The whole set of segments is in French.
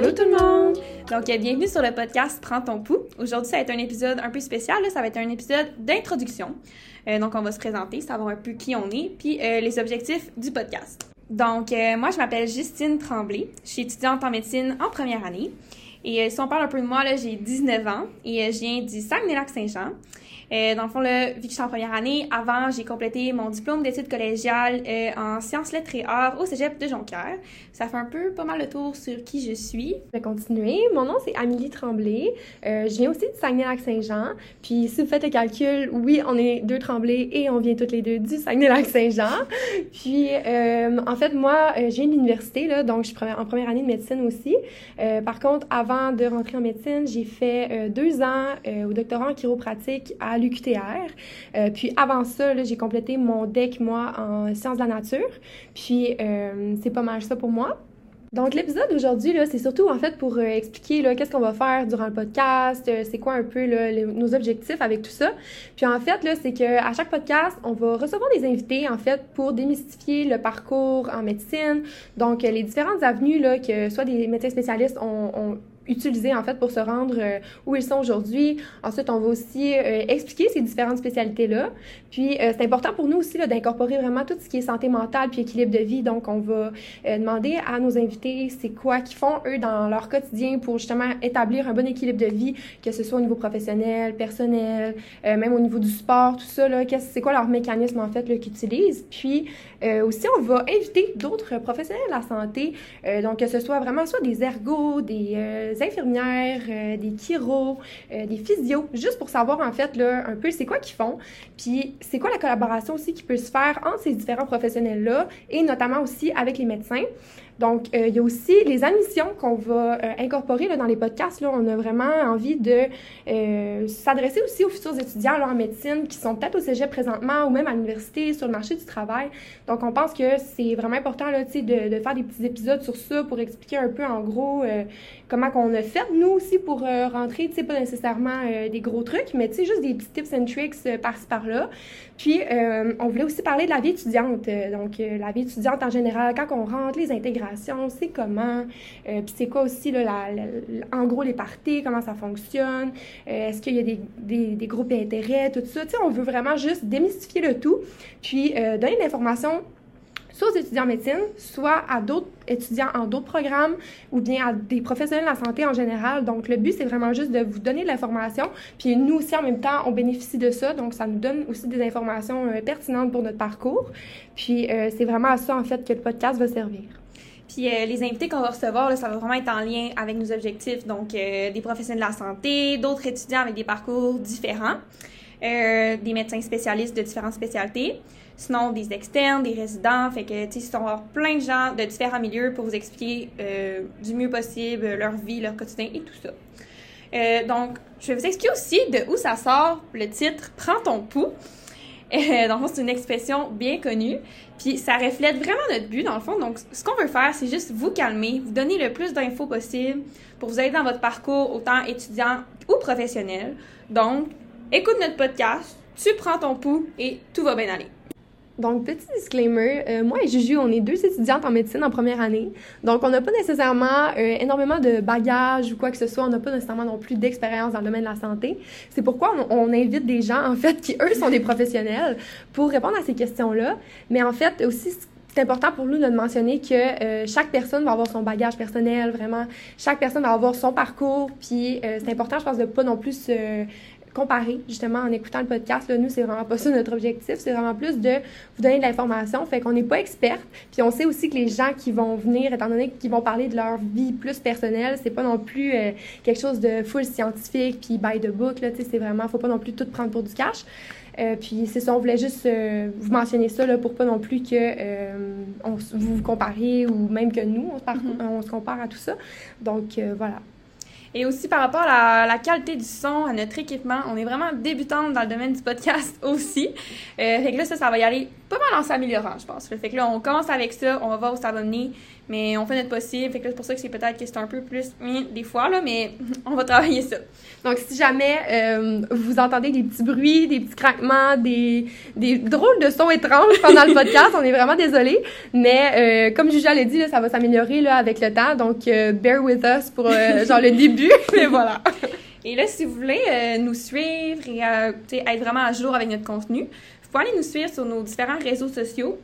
Donc, euh, bienvenue sur le podcast Prends ton pouls. Aujourd'hui, ça va être un épisode un peu spécial. Ça va être un épisode d'introduction. Euh, donc, on va se présenter, savoir un peu qui on est, puis euh, les objectifs du podcast. Donc, moi, je m'appelle Justine Tremblay. Je suis étudiante en médecine en première année. Et si on parle un peu de moi, j'ai 19 ans et je viens du Saguenay-Lac-Saint-Jean. Euh, dans le fond, là, vu que je suis en première année, avant, j'ai complété mon diplôme d'études collégiales euh, en sciences, lettres et arts au cégep de Jonquière. Ça fait un peu pas mal le tour sur qui je suis. Je vais continuer. Mon nom, c'est Amélie Tremblay. Euh, je viens aussi du Saguenay-Lac-Saint-Jean. Puis, si vous faites le calcul, oui, on est deux Tremblay et on vient toutes les deux du Saguenay-Lac-Saint-Jean. Puis, euh, en fait, moi, euh, je viens de l'université, là, donc je suis en première année de médecine aussi. Euh, par contre, avant de rentrer en médecine, j'ai fait deux ans au doctorat en chiropratique à l'UQTR. Euh, puis avant ça, j'ai complété mon DEC, moi, en sciences de la nature. Puis euh, c'est pas mal ça pour moi. Donc l'épisode d'aujourd'hui c'est surtout en fait pour euh, expliquer qu'est-ce qu'on va faire durant le podcast, c'est quoi un peu nos objectifs avec tout ça. Puis en fait c'est que à chaque podcast, on va recevoir des invités en fait pour démystifier le parcours en médecine. Donc les différentes avenues que soit des médecins spécialistes ont utiliser en fait pour se rendre euh, où ils sont aujourd'hui. Ensuite, on va aussi euh, expliquer ces différentes spécialités-là. Puis, euh, c'est important pour nous aussi d'incorporer vraiment tout ce qui est santé mentale puis équilibre de vie. Donc, on va demander à nos invités c'est quoi qu'ils font eux dans leur quotidien pour justement établir un bon équilibre de vie, que ce soit au niveau professionnel, personnel, même au niveau du sport, tout ça. Là, c'est quoi leur mécanisme en fait qu'ils utilisent. Puis, aussi, on va inviter d'autres professionnels de la santé, donc que ce soit vraiment soit des ergots, des infirmières, euh, des chiros, euh, des physios, juste pour savoir en fait là, un peu c'est quoi qu'ils font, puis c'est quoi la collaboration aussi qui peut se faire entre ces différents professionnels-là et notamment aussi avec les médecins. Donc, euh, il y a aussi les admissions qu'on va euh, incorporer là, dans les podcasts. Là, on a vraiment envie de euh, s'adresser aussi aux futurs étudiants là, en médecine qui sont peut-être au cégep présentement ou même à l'université, sur le marché du travail. Donc, on pense que c'est vraiment important là, de, de faire des petits épisodes sur ça pour expliquer un peu en gros comment qu'on a fait, nous aussi, pour rentrer, tu sais, pas nécessairement des gros trucs, mais tu sais, juste des petits tips and tricks par-ci par-là. Puis, on voulait aussi parler de la vie étudiante. donc, la vie étudiante en général, quand on rentre, les intégrations, c'est comment, euh, puis c'est quoi aussi, là, en gros, les parties, comment ça fonctionne, euh, est-ce qu'il y a des groupes d'intérêt, tout ça. Tu sais, on veut vraiment juste démystifier le tout, puis euh, donner de l'information soit aux étudiants en médecine, soit à d'autres étudiants en d'autres programmes ou bien à des professionnels de la santé en général. Donc, le but, c'est vraiment juste de vous donner de l'information. Puis nous aussi, en même temps, on bénéficie de ça. Donc, ça nous donne aussi des informations pertinentes pour notre parcours. Puis, c'est vraiment à ça, en fait, que le podcast va servir. Puis euh, les invités qu'on va recevoir, là, ça va vraiment être en lien avec nos objectifs. Donc, euh, des professionnels de la santé, d'autres étudiants avec des parcours différents, euh, des médecins spécialistes de différentes spécialités, sinon des externes, des résidents. Fait que, tu sais, avoir plein de gens de différents milieux pour vous expliquer du mieux possible leur vie, leur quotidien et tout ça. donc, je vais vous expliquer aussi de où ça sort le titre Prends ton pouls. Euh, dans le fond, c'est une expression bien connue. Puis ça reflète vraiment notre but, dans le fond. Donc, ce qu'on veut faire, c'est juste vous calmer, vous donner le plus d'infos possible pour vous aider dans votre parcours, autant étudiant ou professionnel. Donc, écoute notre podcast, tu prends ton pouls et tout va bien aller. Donc, petit disclaimer, euh, moi et Juju, on est deux étudiantes en médecine en première année. Donc, on n'a pas nécessairement euh, énormément de bagages ou quoi que ce soit. On n'a pas nécessairement non plus d'expérience dans le domaine de la santé. C'est pourquoi on, invite des gens, en fait, qui, eux, sont des professionnels pour répondre à ces questions-là. Mais en fait, aussi, c'est important pour nous de mentionner que euh, chaque personne va avoir son bagage personnel, vraiment. Chaque personne va avoir son parcours. Puis, c'est important, je pense, de pas non plus comparer, justement, en écoutant le podcast. Là, nous, c'est vraiment pas ça notre objectif. C'est vraiment plus de vous donner de l'information. Fait qu'on n'est pas experte. Puis on sait aussi que les gens qui vont venir, étant donné qu'ils vont parler de leur vie plus personnelle, c'est pas non plus euh, quelque chose de full scientifique, puis by the book. Là, c'est vraiment, faut pas non plus tout prendre pour du cash. Euh, puis c'est ça, on voulait juste euh, vous mentionner ça là, pour pas non plus que on, vous vous compariez ou même que nous, on se, mm-hmm. on se compare à tout ça. Donc voilà. Et aussi par rapport à la, qualité du son, à notre équipement, on est vraiment débutante dans le domaine du podcast aussi. Euh, fait que là, ça, ça va y aller pas mal en s'améliorant, je pense. Fait que là, on commence avec ça, on va voir où ça va mener, mais on fait notre possible. Fait que c'est pour ça que c'est peut-être que c'est un peu plus des fois, là, mais on va travailler ça. Donc, si jamais euh, vous entendez des petits bruits, des petits craquements, des, des drôles de sons étranges pendant le podcast, on est vraiment désolé. Mais euh, comme Julia l'a dit, là, ça va s'améliorer là, avec le temps. Donc, bear with us pour genre le début début, mais voilà. Et là, si vous voulez euh, nous suivre et euh, être vraiment à jour avec notre contenu, vous pouvez aller nous suivre sur nos différents réseaux sociaux.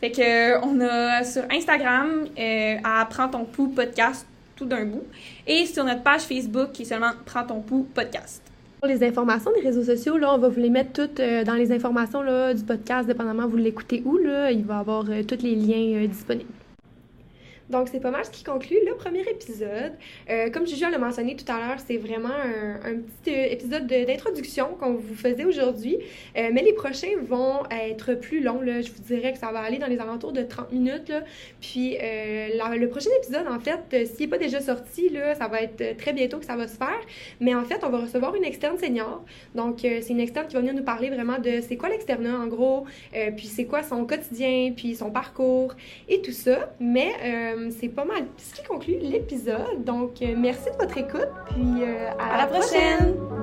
Fait que euh, on a sur Instagram euh, à Prends ton pouls podcast tout d'un bout et sur notre page Facebook qui est seulement Prends ton pouls podcast. Pour les informations des réseaux sociaux, là, on va vous les mettre toutes euh, dans les informations là, du podcast, dépendamment vous l'écoutez où. Là, il va y avoir euh, tous les liens euh, disponibles. Donc, c'est pas mal ce qui conclut le premier épisode. Euh, comme Juju l'a mentionné tout à l'heure, c'est vraiment un, petit euh, épisode de- d'introduction qu'on vous faisait aujourd'hui. Euh, mais les prochains vont être plus longs. Je vous dirais que ça va aller dans les alentours de 30 minutes. Puis, euh, le prochain épisode, en fait, s'il n'est pas déjà sorti, là, ça va être très bientôt que ça va se faire. Mais en fait, on va recevoir une externe senior. Donc, c'est une externe qui va venir nous parler vraiment de c'est quoi l'externat, en gros, puis c'est quoi son quotidien, puis son parcours et tout ça. Mais euh, c'est pas mal ce qui conclut l'épisode. Donc, euh, merci de votre écoute, puis euh, à, À la prochaine!